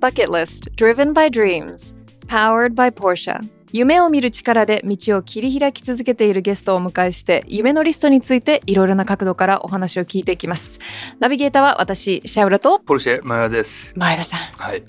バケットリスト Driven by Dreams Powered by Porsche 夢を見る力で道を切り開き続けているゲストをお迎えして夢のリストについていろいろな角度からお話を聞いていきますナビゲーターは私シャウラとポルシェマヤです。前田さんはい。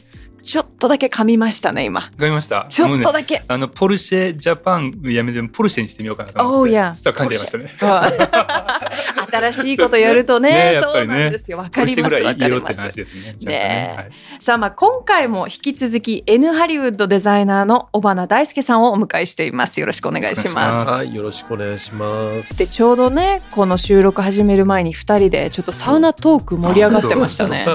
ちょっとだけ噛みましたね今。わかりました？ちょっとだけ、あのポルシェジャパンやめてポルシェにしてみようかなと思っ Oh, て。たら噛んじゃいましたね。新しいことやるとねね。そうなんですよ。わかりますわかります。ね。はい。さあまあ今回も引き続き N ハリウッドデザイナーの尾花大輔さんをお迎えしています。よろしくお願いしまます。はい、よろしくお願いします。でちょうどねこの収録始める前に2人でちょっとサウナトーク盛り上がってましたね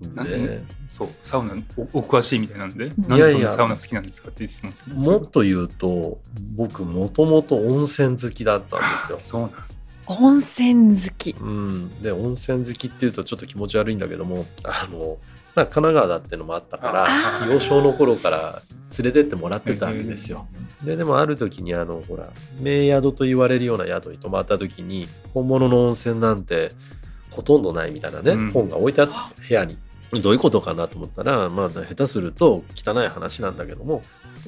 ねそうサウナおお詳しいみたいなんで、んなんでそんいやいやなサウナ好きなんですかって質問ですけど。もっと言うと、僕もともと温泉好きだったんですよ。そうなんです。温泉好きうん、で温泉好きっていうとちょっと気持ち悪いんだけどもあのまあ神奈川だってのもあったかあら幼少の頃から連れてってもらってたわけですよ。ででもある時にあのほら名宿と言われるような宿に泊まった時に本物の温泉なんてほとんどないみたいなね、うん本が置いてあって部屋にどういうことかなと思ったらまあ下手すると汚い話なんだけども、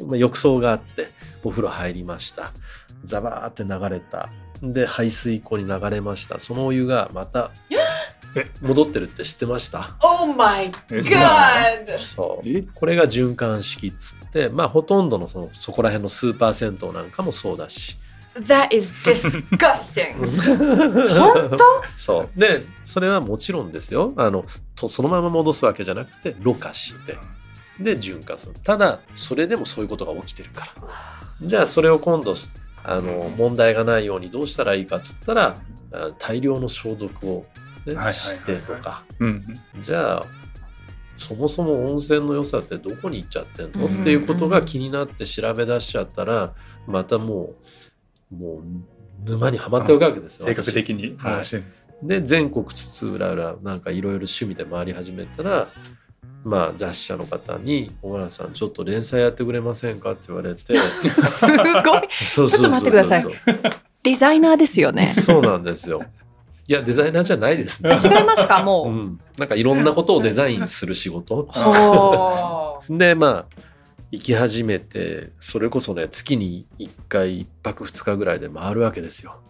まあ、浴槽があってお風呂入りました。ザバーって流れた。で排水溝に流れました。そのお湯がまたえ？戻ってるって知ってました？Oh my え？God! そう。え？これが循環式っつってまあほとんどのそのそこら辺のスーパー銭湯なんかもそうだし That is disgusting. 本当？そう。でそれはもちろんですよ。あのとそのまま戻すわけじゃなくてろ過して。で循環する。ただそれでもそういうことが起きてるから。じゃあそれを今度あの問題がないようにどうしたらいいかっつったらあ大量の消毒を、ねはいはいはいはい。してとか。うん。じゃあそもそも温泉の良さってどこに行っちゃってんの、うん。っていうことが気になって調べ出しちゃったらまたもうもう沼にはまっておくわけですよ。性格的に。はい。で全国津々浦々なんかいろいろ趣味で回り始めたらまあ雑誌社の方に「小原さんちょっと連載やってくれませんか?」って言われて。すごい。ちょっと待ってください。デザイナーですよね。そうなんですよ。いやデザイナーじゃないですね。違いますか？う。もん、なんかいろんなことをデザインする仕事。でまあ行き始めてそれこそね月に1回1泊2日ぐらいで回るわけですよ。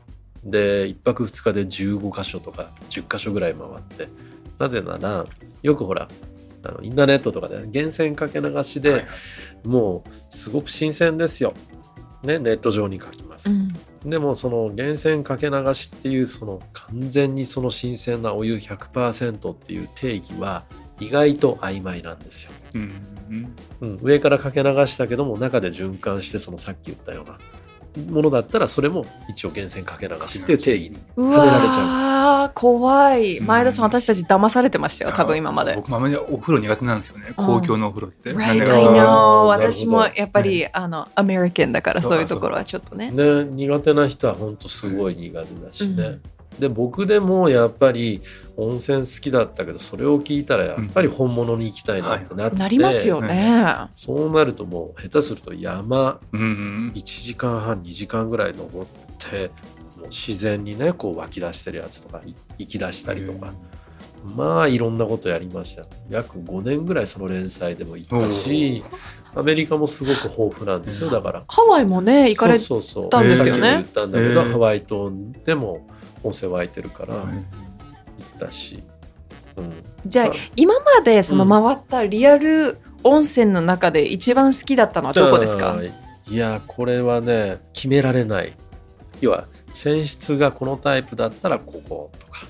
で1泊2日で15箇所とか10箇所ぐらい回ってなぜならよくほらあのインターネットとかで源泉かけ流しで、はいもうすごく新鮮ですよ。ね、ネット上に書きます。うんでもその源泉かけ流しっていうその完全にその新鮮なお湯100%っていう定義は意外と曖昧なんですよ。うんうんうん、上からかけ流したけども中で循環してそのさっき言ったようなものだったらそれも一応源泉かけ流しっていう定義にうはめられちゃわー怖い。うん。前田さん私たち騙されてましたよ。多分今まで。僕もあまりお風呂苦手なんですよね。うん。公共のお風呂って。Right, なん I で know 私もやっぱりあのアメリカンだからそういうところはちょっとね。う。ね、苦手な人は本当すごい苦手だしね。で僕でもやっぱり温泉好きだったけどそれを聞いたらやっぱり本物に行きたいなってなって、なりますよね。そうなるともう下手すると山。うんうん。1時間半2時間ぐらい登ってもう自然にねこう湧き出してるやつとかい行き出したりとか。まあいろんなことやりました。約5年ぐらいその連載でも行ったしアメリカもすごく豊富なんですよ。だからハワイもね行かれそうそうそうたんですよね。さっきも言ったんだけど、えー。ハワイ島でも温泉湧いてるからはい。行ったし。うん、じゃああ。今までその回ったリアル温泉の中で一番好きだったのはどこですか？いやこれはね決められない。要は泉質がこのタイプだったらこことか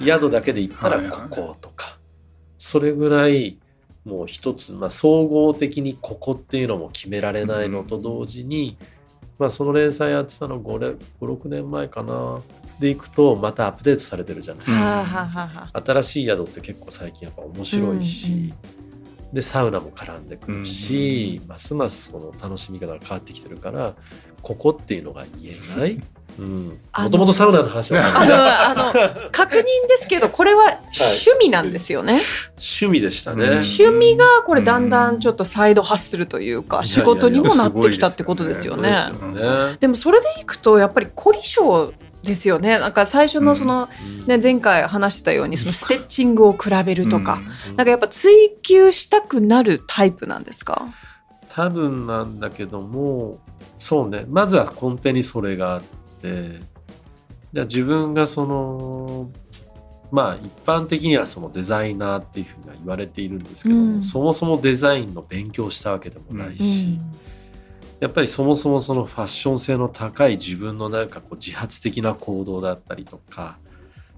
宿だけで行ったらこことか、それぐらいもう一つ、まあ、総合的にここっていうのも決められないのと同時に、まあ、その連載やってたの56年前かな。で行くとまたアップデートされてるじゃない、うん新しい宿って結構最近やっぱ面白いし、うんうんでサウナも絡んでくるし、ますますその楽しみ方が変わってきてるからここっていうのが言えないもともとサウナの話だあのあの 確認ですけどこれは趣味なんですよね、趣味でしたね、うん。趣味がこれだんだんちょっとサイドハッスルというかや仕事にもなってきたってことですよね。でもそれでいくとやっぱり凝り性ですよね。なんか最初のその、ね、前回話したようにそのステッチングを比べるとか、うん。なんかやっぱ追求したくなるタイプなんですか？多分なんだけどもそうね。まずは根底にそれがあってじゃあ自分がそのまあ一般的にはそのデザイナーっていうふうには言われているんですけども、うん。そもそもデザインの勉強したわけでもないし、やっぱりそもそもそのファッション性の高い自分のなんかこう自発的な行動だったりとか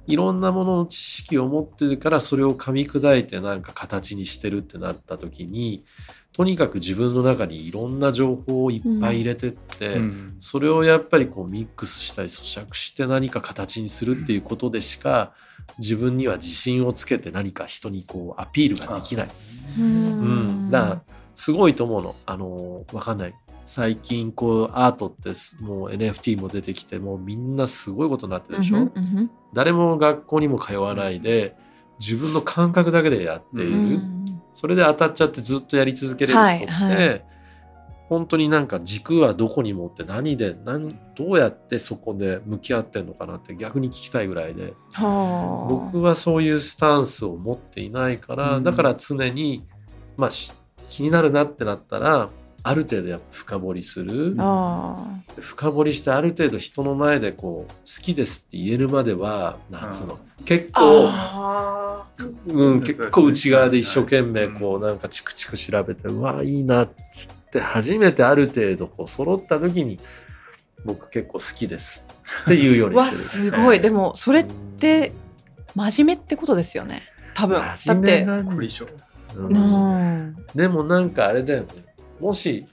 いろんなものの知識を持ってるからそれを噛み砕いてなんか形にしてるってなった時にとにかく自分の中にいろんな情報をいっぱい入れてって、うん。それをやっぱりこうミックスしたり咀嚼して何か形にするっていうことでしか自分には自信をつけて何か人にこうアピールができない。ううん、だからすごいと思うの。あのわかんない。最近こうアートってすもう NFT も出てきてもうみんなすごいことになってるでしょ、うんうんうん。誰も学校にも通わないで自分の感覚だけでやっている、うんそれで当たっちゃってずっとやり続けれる人って、はいはい。本当になんか軸はどこに持って何で何どうやってそこで向き合ってんのかなって逆に聞きたいぐらいで。はあ。僕はそういうスタンスを持っていないから、うん。だから常に、まあ、し気になるなってなったらある程度やっぱ深掘りする。あ深掘りしてある程度人の前でこう好きですって言えるまではなんつうの。結あ構、あうん、結構内側で一生懸命こうなんかチクチク調べてうわいいなっつって初めてある程度こう揃った時に僕結構好きですっていうようにしてすごい。でもそれって真面目ってことですよね。多分。だ真ってうん。でもなんかあれだよねもし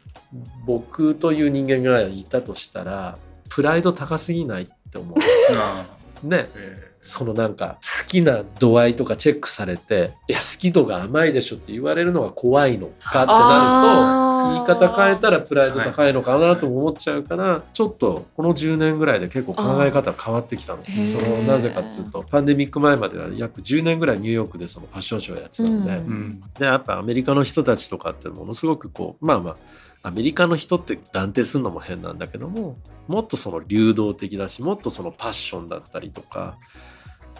僕という人間がいたとしたらプライド高すぎないって思う。あね。えそのなんか好きな度合いとかチェックされていや好き度が甘いでしょって言われるのが怖いのかってなると言い方変えたらプライド高いのかなとも思っちゃうから、ちょっとこの10年ぐらいで結構考え方変わってきたの。そのなぜかっつうとパンデミック前までは約10年ぐらいニューヨークでそのファッションショーやってたので、うん。うんでやっぱアメリカの人たちとかってものすごくこうまあまあアメリカの人って断定するのも変なんだけどももっとその流動的だしもっとそのパッションだったりとか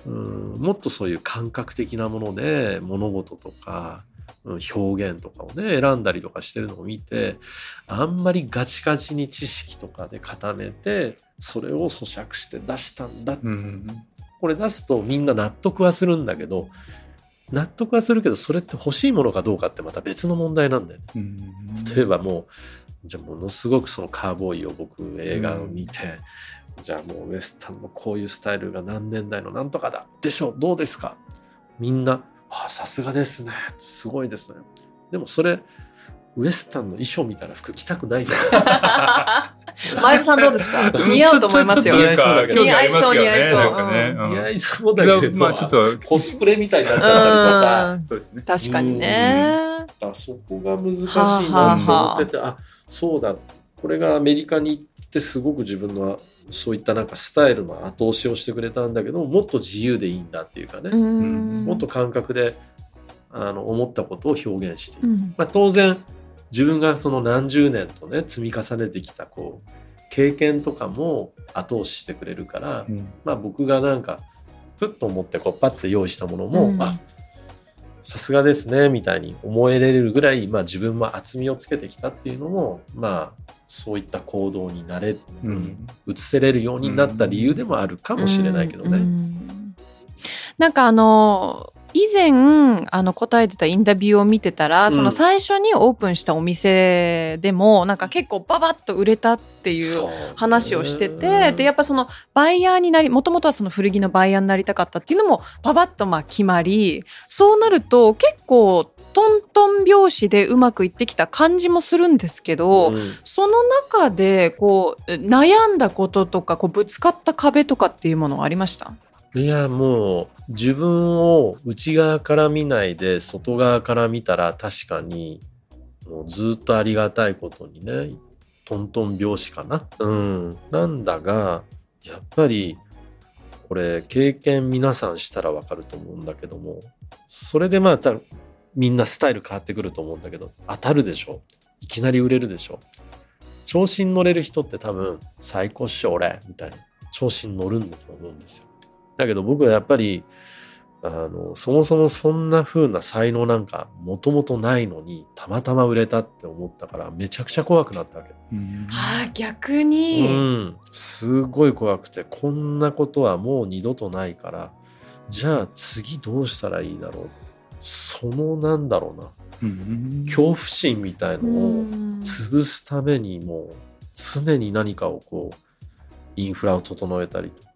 うんもっとそういう感覚的なもので物事とか、うん表現とかをね選んだりとかしてるのを見てあんまりガチガチに知識とかで固めてそれを咀嚼して出したんだ。うん。これ出すとみんな納得はするんだけど納得はするけどそれって欲しいものかどうかってまた別の問題なんだよね。うん。例えばもうじゃあものすごくそのカーボーイを僕映画を見て、じゃあもうウエスタンのこういうスタイルが何年代のなんとかだ。でしょう。どうですか。みんな「あさすがですね。すごいですね」でもそれウエスタンの衣装みたいな服着たくないじゃん。前田さんどうですか？似合うと思いますよ。似合いそうだけど似合いそう似合いそう。なんかね。いやうん。いそうだけど、まあちょっと。コスプレみたいになっちゃったりとか。うん。そうですね確かにね。あそこが難しいなと思ってて、あそうだ。これがアメリカに行ってすごく自分のそういったなんかスタイルの後押しをしてくれたんだけどもっと自由でいいんだっていうかね、うん。もっと感覚であの思ったことを表現して。いる、うん。まあ、当然自分がその何十年とね積み重ねてきたこう経験とかも後押ししてくれるから、うん。まあ、僕がなんかふっと思ってこうパッと用意したものも、うん。あさすがですねみたいに思えれるぐらい、まあ、自分も厚みをつけてきたっていうのもまあそういった行動になれ、うん。移せれるようになった理由でもあるかもしれないけどね。うん。なんかあの以前あの答えてたインタビューを見てたら、うん。その最初にオープンしたお店でもなんか結構ババッと売れたっていう話をしてて、でやっぱそのバイヤーになりもともとはその古着のバイヤーになりたかったっていうのもババッとまあ決まりそうなると結構トントン拍子でうまくいってきた感じもするんですけど、うん。その中でこう悩んだこととかこうぶつかった壁とかっていうものはありました？いやもう自分を内側から見ないで外側から見たら確かにもうずっとありがたいことにねトントン拍子かな。うん。なんだがやっぱりこれ経験皆さんしたらわかると思うんだけどもそれでまあたみんなスタイル変わってくると思うんだけど当たるでしょ？いきなり売れるでしょ？調子に乗れる人って多分最高っしょ俺！みたいな。調子に乗るんだと思うんですよ。だけど僕はやっぱりあのそもそもそんな風な才能なんかもともとないのにたまたま売れたって思ったからめちゃくちゃ怖くなったわけ。うん。あー逆うに、ん、すごい怖くてこんなことはもう二度とないからじゃあ次どうしたらいいだろうそのなんだろうな。うん。恐怖心みたいのうをん。潰すためにもう常に何かをこうインフラを整えたりと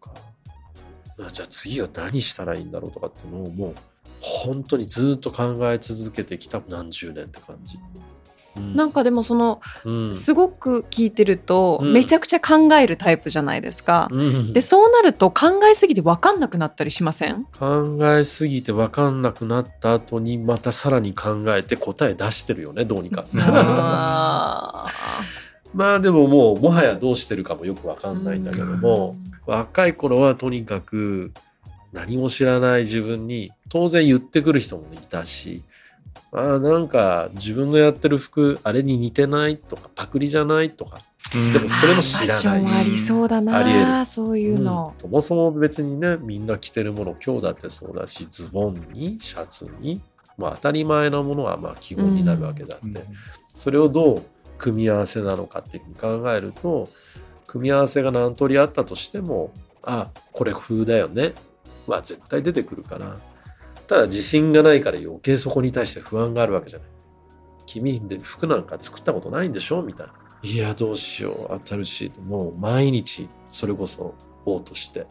じゃあ次は何したらいいんだろうとかっていうのをもう本当にずっと考え続けてきた何十年って感じ。うんなんかでもそのうんすごく聞いてると、うんめちゃくちゃ考えるタイプじゃないですか。うんでそうなると考えすぎて分かんなくなったりしません？考えすぎて分かんなくなった後にまたさらに考えて答え出してるよねどうにか。あ まあでももうもはやどうしてるかもよく分かんないんだけども、若い頃はとにかく何も知らない自分に当然言ってくる人もいたしあーなんか自分のやってる服あれに似てないとかパクリじゃないとか、うん。でもそれも知らない。ションありそうだありなそういうの。うん、そもそも別にねみんな着てるもの今日だってそうだしズボンにシャツに、まあ、当たり前のものはまあ基本になるわけだって、うん。それをどう組み合わせなのかっていうふうに考えると組み合わせが何通りあったとしてもあこれ風だよね。は絶対出てくるからただ自信がないから余計そこに対して不安があるわけじゃない。君で服なんか作ったことないんでしょ？みたいな。いやどうしよう。当たるしもう毎日それこそ嘔吐して。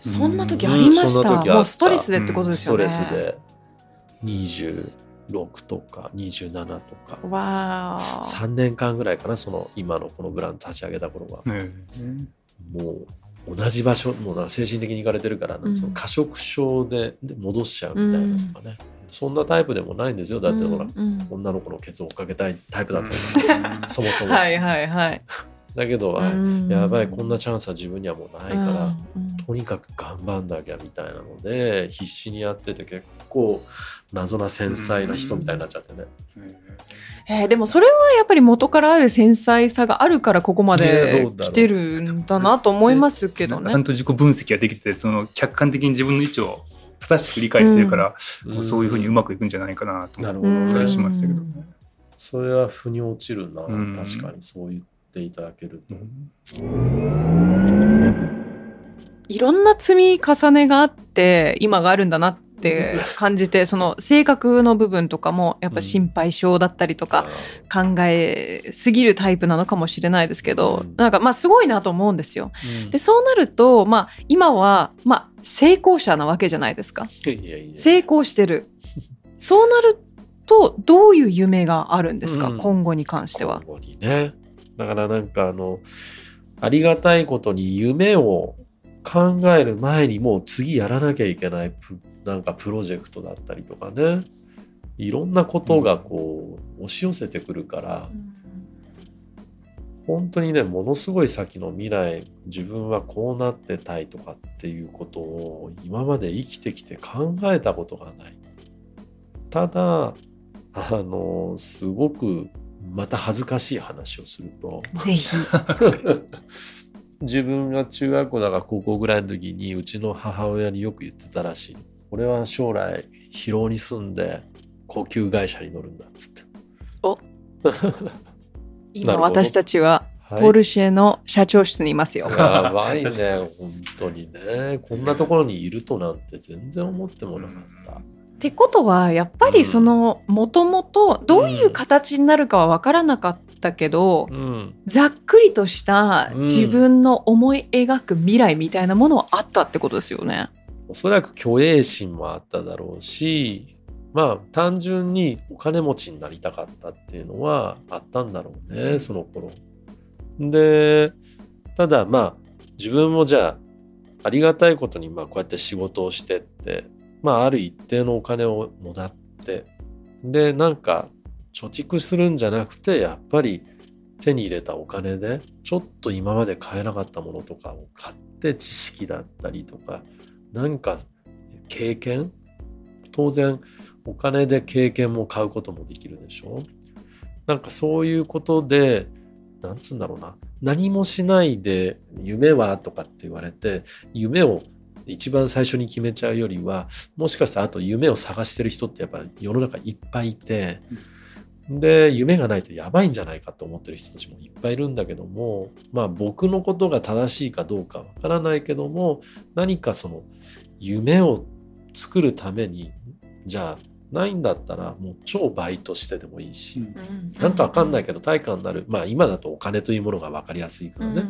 そんな時ありました、うんもうストレスでってことですストよね、レスで26とか27とか。わあ。3年間ぐらいかなその今のこのブランド立ち上げた頃は、ねもう同じ場所もう精神的にいかれてるから、うん。その過食症でで戻しちゃうみたいなのとかね、そんなタイプでもないんですよ。だってほら、うんうん。女の子のケツを追っかけたいタイプだったから、そもそも、はいはいはいだけど、あうん。やばいこんなチャンスは自分にはもうないから、うん。うん。とにかく頑張んなきゃみたいなので必死にやってて結構謎な繊細な人みたいになっちゃってね、えーでもそれはやっぱり元からある繊細さがあるからここまで来てるんだなと思いますけどね。ちゃ。んと自己分析ができててその客観的に自分の位置を正しく理解してるから、もうそういうふうにうまくいくんじゃないかなと思っなるほどうんたりねしましたけど、それは腑に落ちるな、うん。確かにそう言っていただけると、いろんな積み重ねがあって今があるんだなって感じてその性格の部分とかもやっぱ心配性だったりとか考えすぎるタイプなのかもしれないですけど、うん。なんかまあすごいなと思うんですよ。うん。でそうなるとまあ今はまあ成功者なわけじゃないですか。いやいや成功してる。そうなるとどういう夢があるんですか、うん。今後に関しては。ねだからなんかあのありがたいことに夢を考える前にもう次やらなきゃいけないなんかプロジェクトだったりとかね。いろんなことがこう押し寄せてくるから、本当にねものすごい先の未来自分はこうなってたいとかっていうことを今まで生きてきて考えたことがない。ただあのすごくまた恥ずかしい話をするとぜひ。自分が中学校だか高校ぐらいの時にうちの母親によく言ってたらしい俺は将来広尾に住んで高級会社に乗るんだっつって 今なるほど私たちははいポルシェの社長室にいますよ。やばいね、本当にね。こんなところにいるとなんて全然思ってもなかった。ってことはやっぱりそのもともとどういう形になるかは分からなかったけど、うん。ざっくりとしたうん自分の思い描く未来みたいなものはあったってことですよね。おそらく虚栄心もあっただろうし、まあ単純にお金持ちになりたかったっていうのはあったんだろうね、その頃。で、ただまあ自分もじゃあありがたいことにまあこうやって仕事をしてって、まあある一定のお金をもらって、でなんか貯蓄するんじゃなくてやっぱり手に入れたお金でちょっと今まで買えなかったものとかを買って知識だったりとか何か経験？当然お金で経験も買うこともできるでしょ？なんかそういうことでなんつうんだろうな。何もしないで夢は？とかって言われて夢を一番最初に決めちゃうよりはもしかしたらあと夢を探してる人ってやっぱ世の中いっぱいいてで夢がないとやばいんじゃないかと思ってる人たちもいっぱいいるんだけどもまあ僕のことが正しいかどうかわからないけども何かその夢を作るためにじゃあないんだったらもう超バイトしてでもいいし、なんかわかんないけど対価になる。まあ今だとお金というものが分かりやすいからね、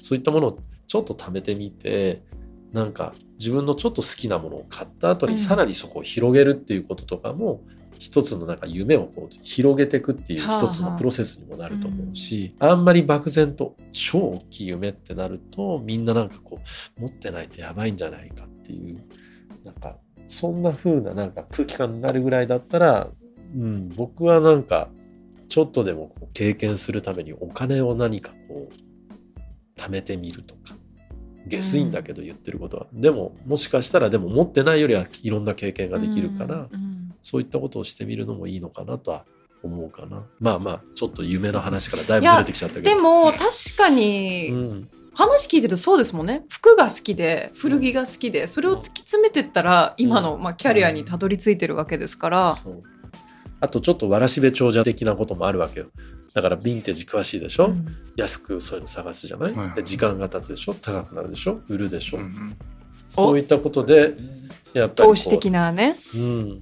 そういったものをちょっと貯めてみてなんか自分のちょっと好きなものを買った後うん。にさらにそこを広げるっていうこととかも、一つのなんか夢をこう広げていくっていう一つのプロセスにもなると思うし、あんまり漠然と超大きい夢ってなるとみんななんかこう持ってないとやばいんじゃないかっていうなんかそんな風ななんか空気感になるぐらいだったら、うん、僕はなんかちょっとでもこう経験するためにお金を何かこう貯めてみるとか下水んだけど言ってることは、でももしかしたらでも持ってないよりはいろんな経験ができるから、そういったことをしてみるのもいいのかなとは思うかな。まあまあちょっと夢の話からだいぶずれてきちゃったけど。でも確かうにん、話聞いてるとそうですもんね。服が好きで古着が好きでそれを突き詰めてったら今の、まあ、キャリアにたどり着いてるわけですから、あとちょっとわらしべ長者的なこともあるわけよだからヴィンテージ詳しいでしょ、うん。安くそういうの探すじゃない、はいはい。で時間が経つでしょ？高くなるでしょ？売るでしょ、うんそういったことでやっぱり投資的なね。うん、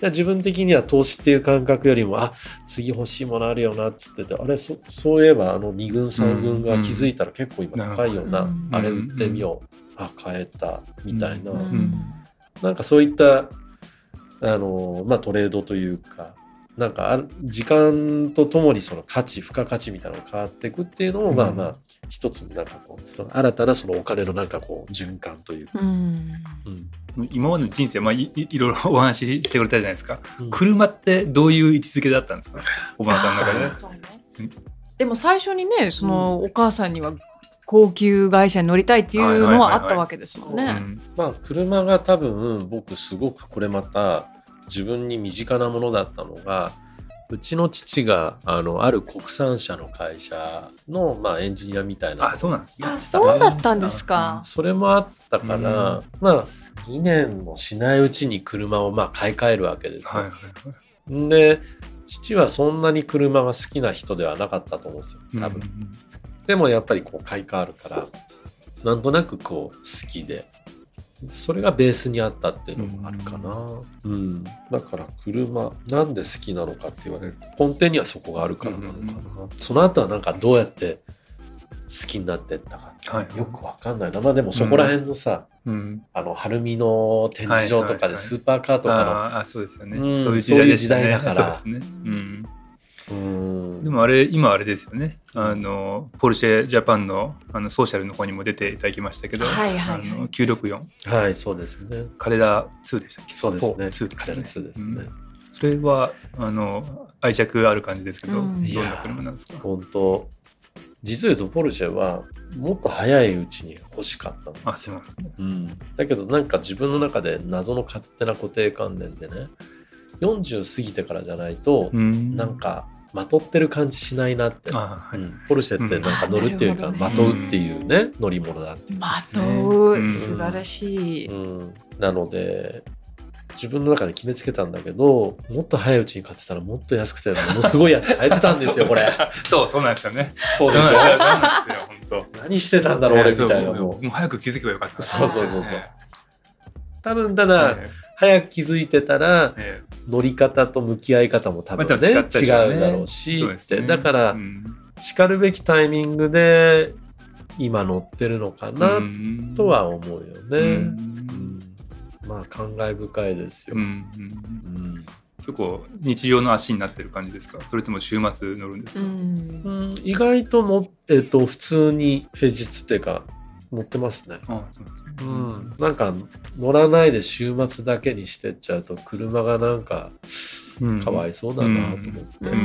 で自分的には投資っていう感覚よりもあ次欲しいものあるよなっつっててあれそそういえばあの2軍3軍が気づいたら結構今高いよな、うんあれ売ってみよう、あ買えた。みたいな、うんん。なんかそういったあの、まあ、トレードというかなんかある時間とともにその価値付加価値みたいなのが変わっていくっていうのも、うん。まあまあ一つなんかこう新たなそのお金のなんかこう循環というか、うん。うん。今までの人生、まあ、いいいろいろお話ししてくれたじゃないですか。うん。車ってどういう位置づけだったんですか？おばあさんの中で。そうね。うんでも最初にねそのお母さんには高級会社に乗りたいっていうのはあったわけですもんうね。ん。まあ車が多分僕すごくこれまた自分に身近なものだったのがうちの父があのある国産車の会社の、まあ、エンジニアみたいなあそうなんですねあそうだったんですか。それもあったから、うんまあ2年もしないうちに車をまあ買い替えるわけですよ。はいはいはいで父はそんなに車が好きな人ではなかったと思うんですよ多分。うんでもやっぱりこう買い替わるからなんとなくこう好きでそれがベースにあったっていうのもあるかな、うん。だから車なんで好きなのかって言われると根底にはそこがあるからなのかな、その後はなんかどうやって好きになってったかはい。よくわかんないな。まあでもそこら辺のさ、うん。あの晴海の展示場とかでスーパーカーとかあーあそうですよね、うんそういう時代だから。そうですね、うん、のうんでもあれ今あれですよね。あのポルシェジャパンのあのソーシャルの方にも出ていただきましたけど、はいはいはい。あの964はいそうですね。カレラ2でしたっけそうですね。4 2です彼らよね2ですね、うん。それはあの愛着ある感じですけど、うん。どんな車なんですか？本当実を言うとポルシェはもっと早いうちに欲しかったのあそうなんですね。うん、だけどなんか自分の中で謎の勝手な固定観念でね40過ぎてからじゃないと、うん。なんかまとってる感じしないなって、あはい、うん。ポルシェってなんか乗るっていうか、うんまとうっていうね、乗り物だって。まとううん。素晴らしい。うん、なので自分の中で決めつけたんだけどもっと早いうちに買ってたらもっと安くてものすごいやつ買えてたんですよこれ。そうそうなんですよね。そうでしょ？なんですよそうなんですよ本何してたんだろう俺みたいな。ももうう早く気づけばよかった。そうそうそうそう。え多分たえだえ早く気づいてたらえ乗り方と向き合い方も多分まあね、多分違うね。違うだろうしうですね。だから、うん。しかるべきタイミングで今乗ってるのかなうん。とは思うよね。まあ感慨深いですよ。うんうんうん。結構日常の足になってる感じですか？それとも週末乗るんですか、うん。うん意外との、えっと普通に平日っていうか乗ってますね。あそうなんですね。うん、なんか乗らないで週末だけにしてっちゃうと車がなんかうん。かわいそうだなと思って。ううん。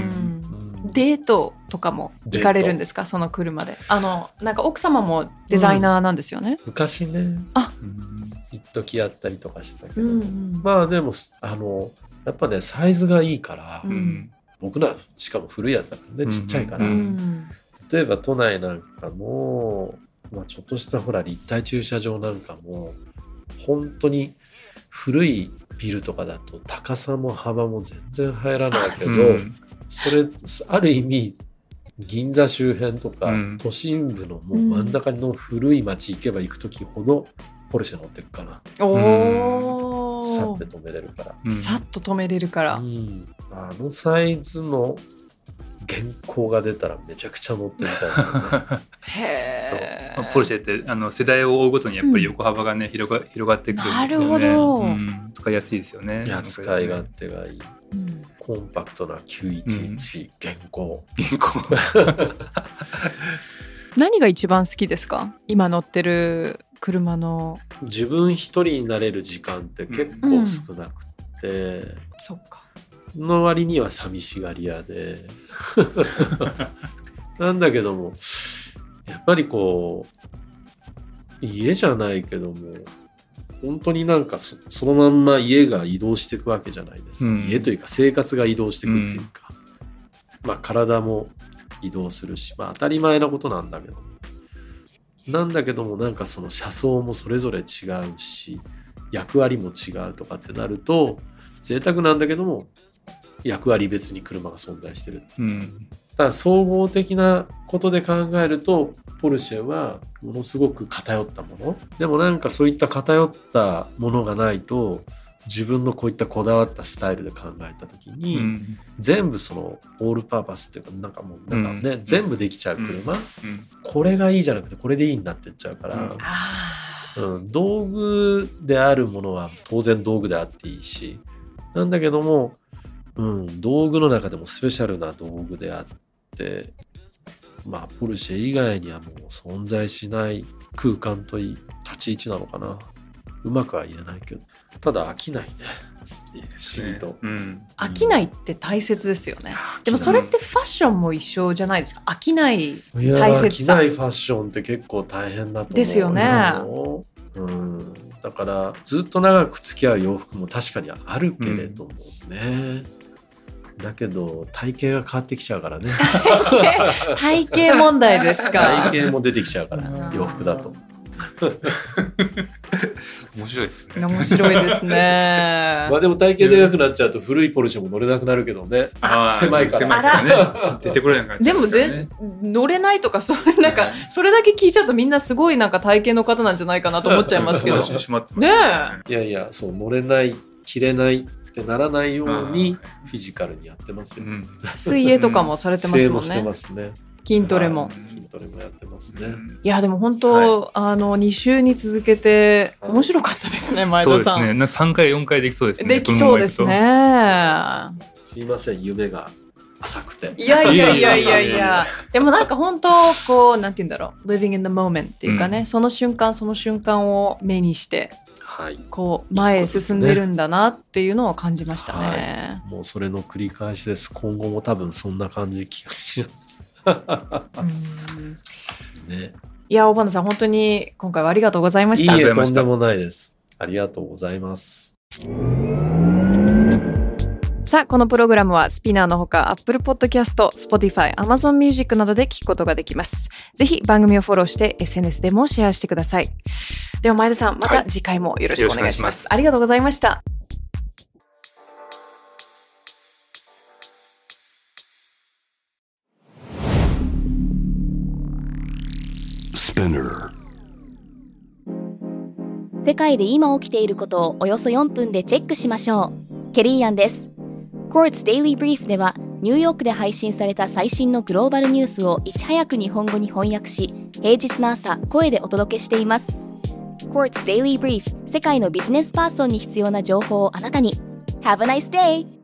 うん。デートとかも行かれるんですか？その車で。あのなんか奥様もデザイナーなんですよね、昔ね。うん。一時やったりとかしたけど、うんうん。まあでもあのやっぱねサイズがいいから、ううん。ん僕らしかも古いやつだからねちっちゃいから、ううん。ん例えば都内なんかの、まあ、ちょっとしたほら立体駐車場なんかも本当に古いビルとかだと高さも幅も全然入らないけど、うん。それある意味銀座周辺とか、うん。都心部のもう真ん中の古い町行けば行く時ほどポルシェ乗ってるかな、おおさって止めれるから。うん。さっと止めれるから、うん。あのサイズの原稿が出たらめちゃくちゃ乗ってみたいですよね。へそう。えまあポルシェってあの世代を追うごとにやっぱり横幅がね、広が広がってくるんですよね。なるほど。うん。使いやすいですよね。いや使い勝手がいい。うん。コンパクトな911原稿。原稿。何が一番好きですか？今乗ってる車の。自分一人になれる時間って結構少なくて、そっかの割には寂しがり屋で。なんだけども、やっぱりこう、家じゃないけども、本当になんかそそのまんま家が移動していくわけじゃないですか、うん。家というか生活が移動していくっていうか、まあ体も移動するしまあ当たり前なことなんだけどなんだけどもなんかその車窓もそれぞれ違うし役割も違うとかってなると贅沢なんだけども役割別に車が存在してるうん。ただ総合的なことで考えるとポルシェはものすごく偏ったもの。でもなんかそういった偏ったものがないと自分のこういったこだわったスタイルで考えた時に、うん。全部そのオールパーパスっていうかなんかもうなんかね、うん。全部できちゃう車、うん。これがいいじゃなくてこれでいいになってっちゃうから、うん。あうん、道具であるものは当然道具であっていいし。なんだけども、うん、道具の中でもスペシャルな道具であってまあポルシェ以外にはもう存在しない空間といい立ち位置なのかな。うまくは言えないけど。ただ飽きないね。いいですシートー飽きないって大切ですよね。でもそれってファッションも一緒じゃないですか？飽きないいや大飽切さ。きないファッションって結構大変だと思うですよね。うん、だからずっと長く付き合う洋服も確かにあるけれどもね、だけど体型が変わってきちゃうからね。体型問題ですか。体型も出てきちゃうからうん。洋服だと。面白いですね。面白いですね。まあでも体型でかくなっちゃうと古いポルシェも乗れなくなるけどね。狭いから。狭いからね。出てこれなくでもぜ乗れないとかそういうなんかねそれだけ聞いちゃうとみんなすごいなんか体型の方なんじゃないかなと思っちゃいますけど。ねいやいやそう乗れない着れないってならないようにフィジカルにやってますよ、うん。水泳とかもされてますもんね。整もしてますね。筋トレも。はい。筋トレもやってますね、うん。いやでも本当、あの2週に続けて面白かったですね前そうです田さんね。な3回4回できそうですね。できそうですね。すいません夢が浅くて。いやいやいやいやいいやでもなんか本当こうなんて言うんだろう。Living in the moment っていうかね、うん。その瞬間その瞬間を目にしてはいこう前へ進んでるんだなっていうのを感じましたね。もうそれの繰り返しです。今後も多分そんな感じ気がします。うん。ね。いや大花さん本当に今回はありがとうございました。いいえとんでもないですありがとうございますさあこのプログラムはスピナーのほか Apple Podcast、Spotify、Amazon Music などで聞くことができます。ぜひ番組をフォローして SNS でもシェアしてください。では前田さんまた次回もよろしくお願いします,ありがとうございました。世界で今起きていることをおよそ4分でチェックしましょう。ケリーアンです。Quartz Daily Brief ではニューヨークで配信された最新のグローバルニュースをいち早く日本語に翻訳し、平日の朝声でお届けしています。Quartz Daily Brief 世界のビジネスパーソンに必要な情報をあなたに。Have a nice day!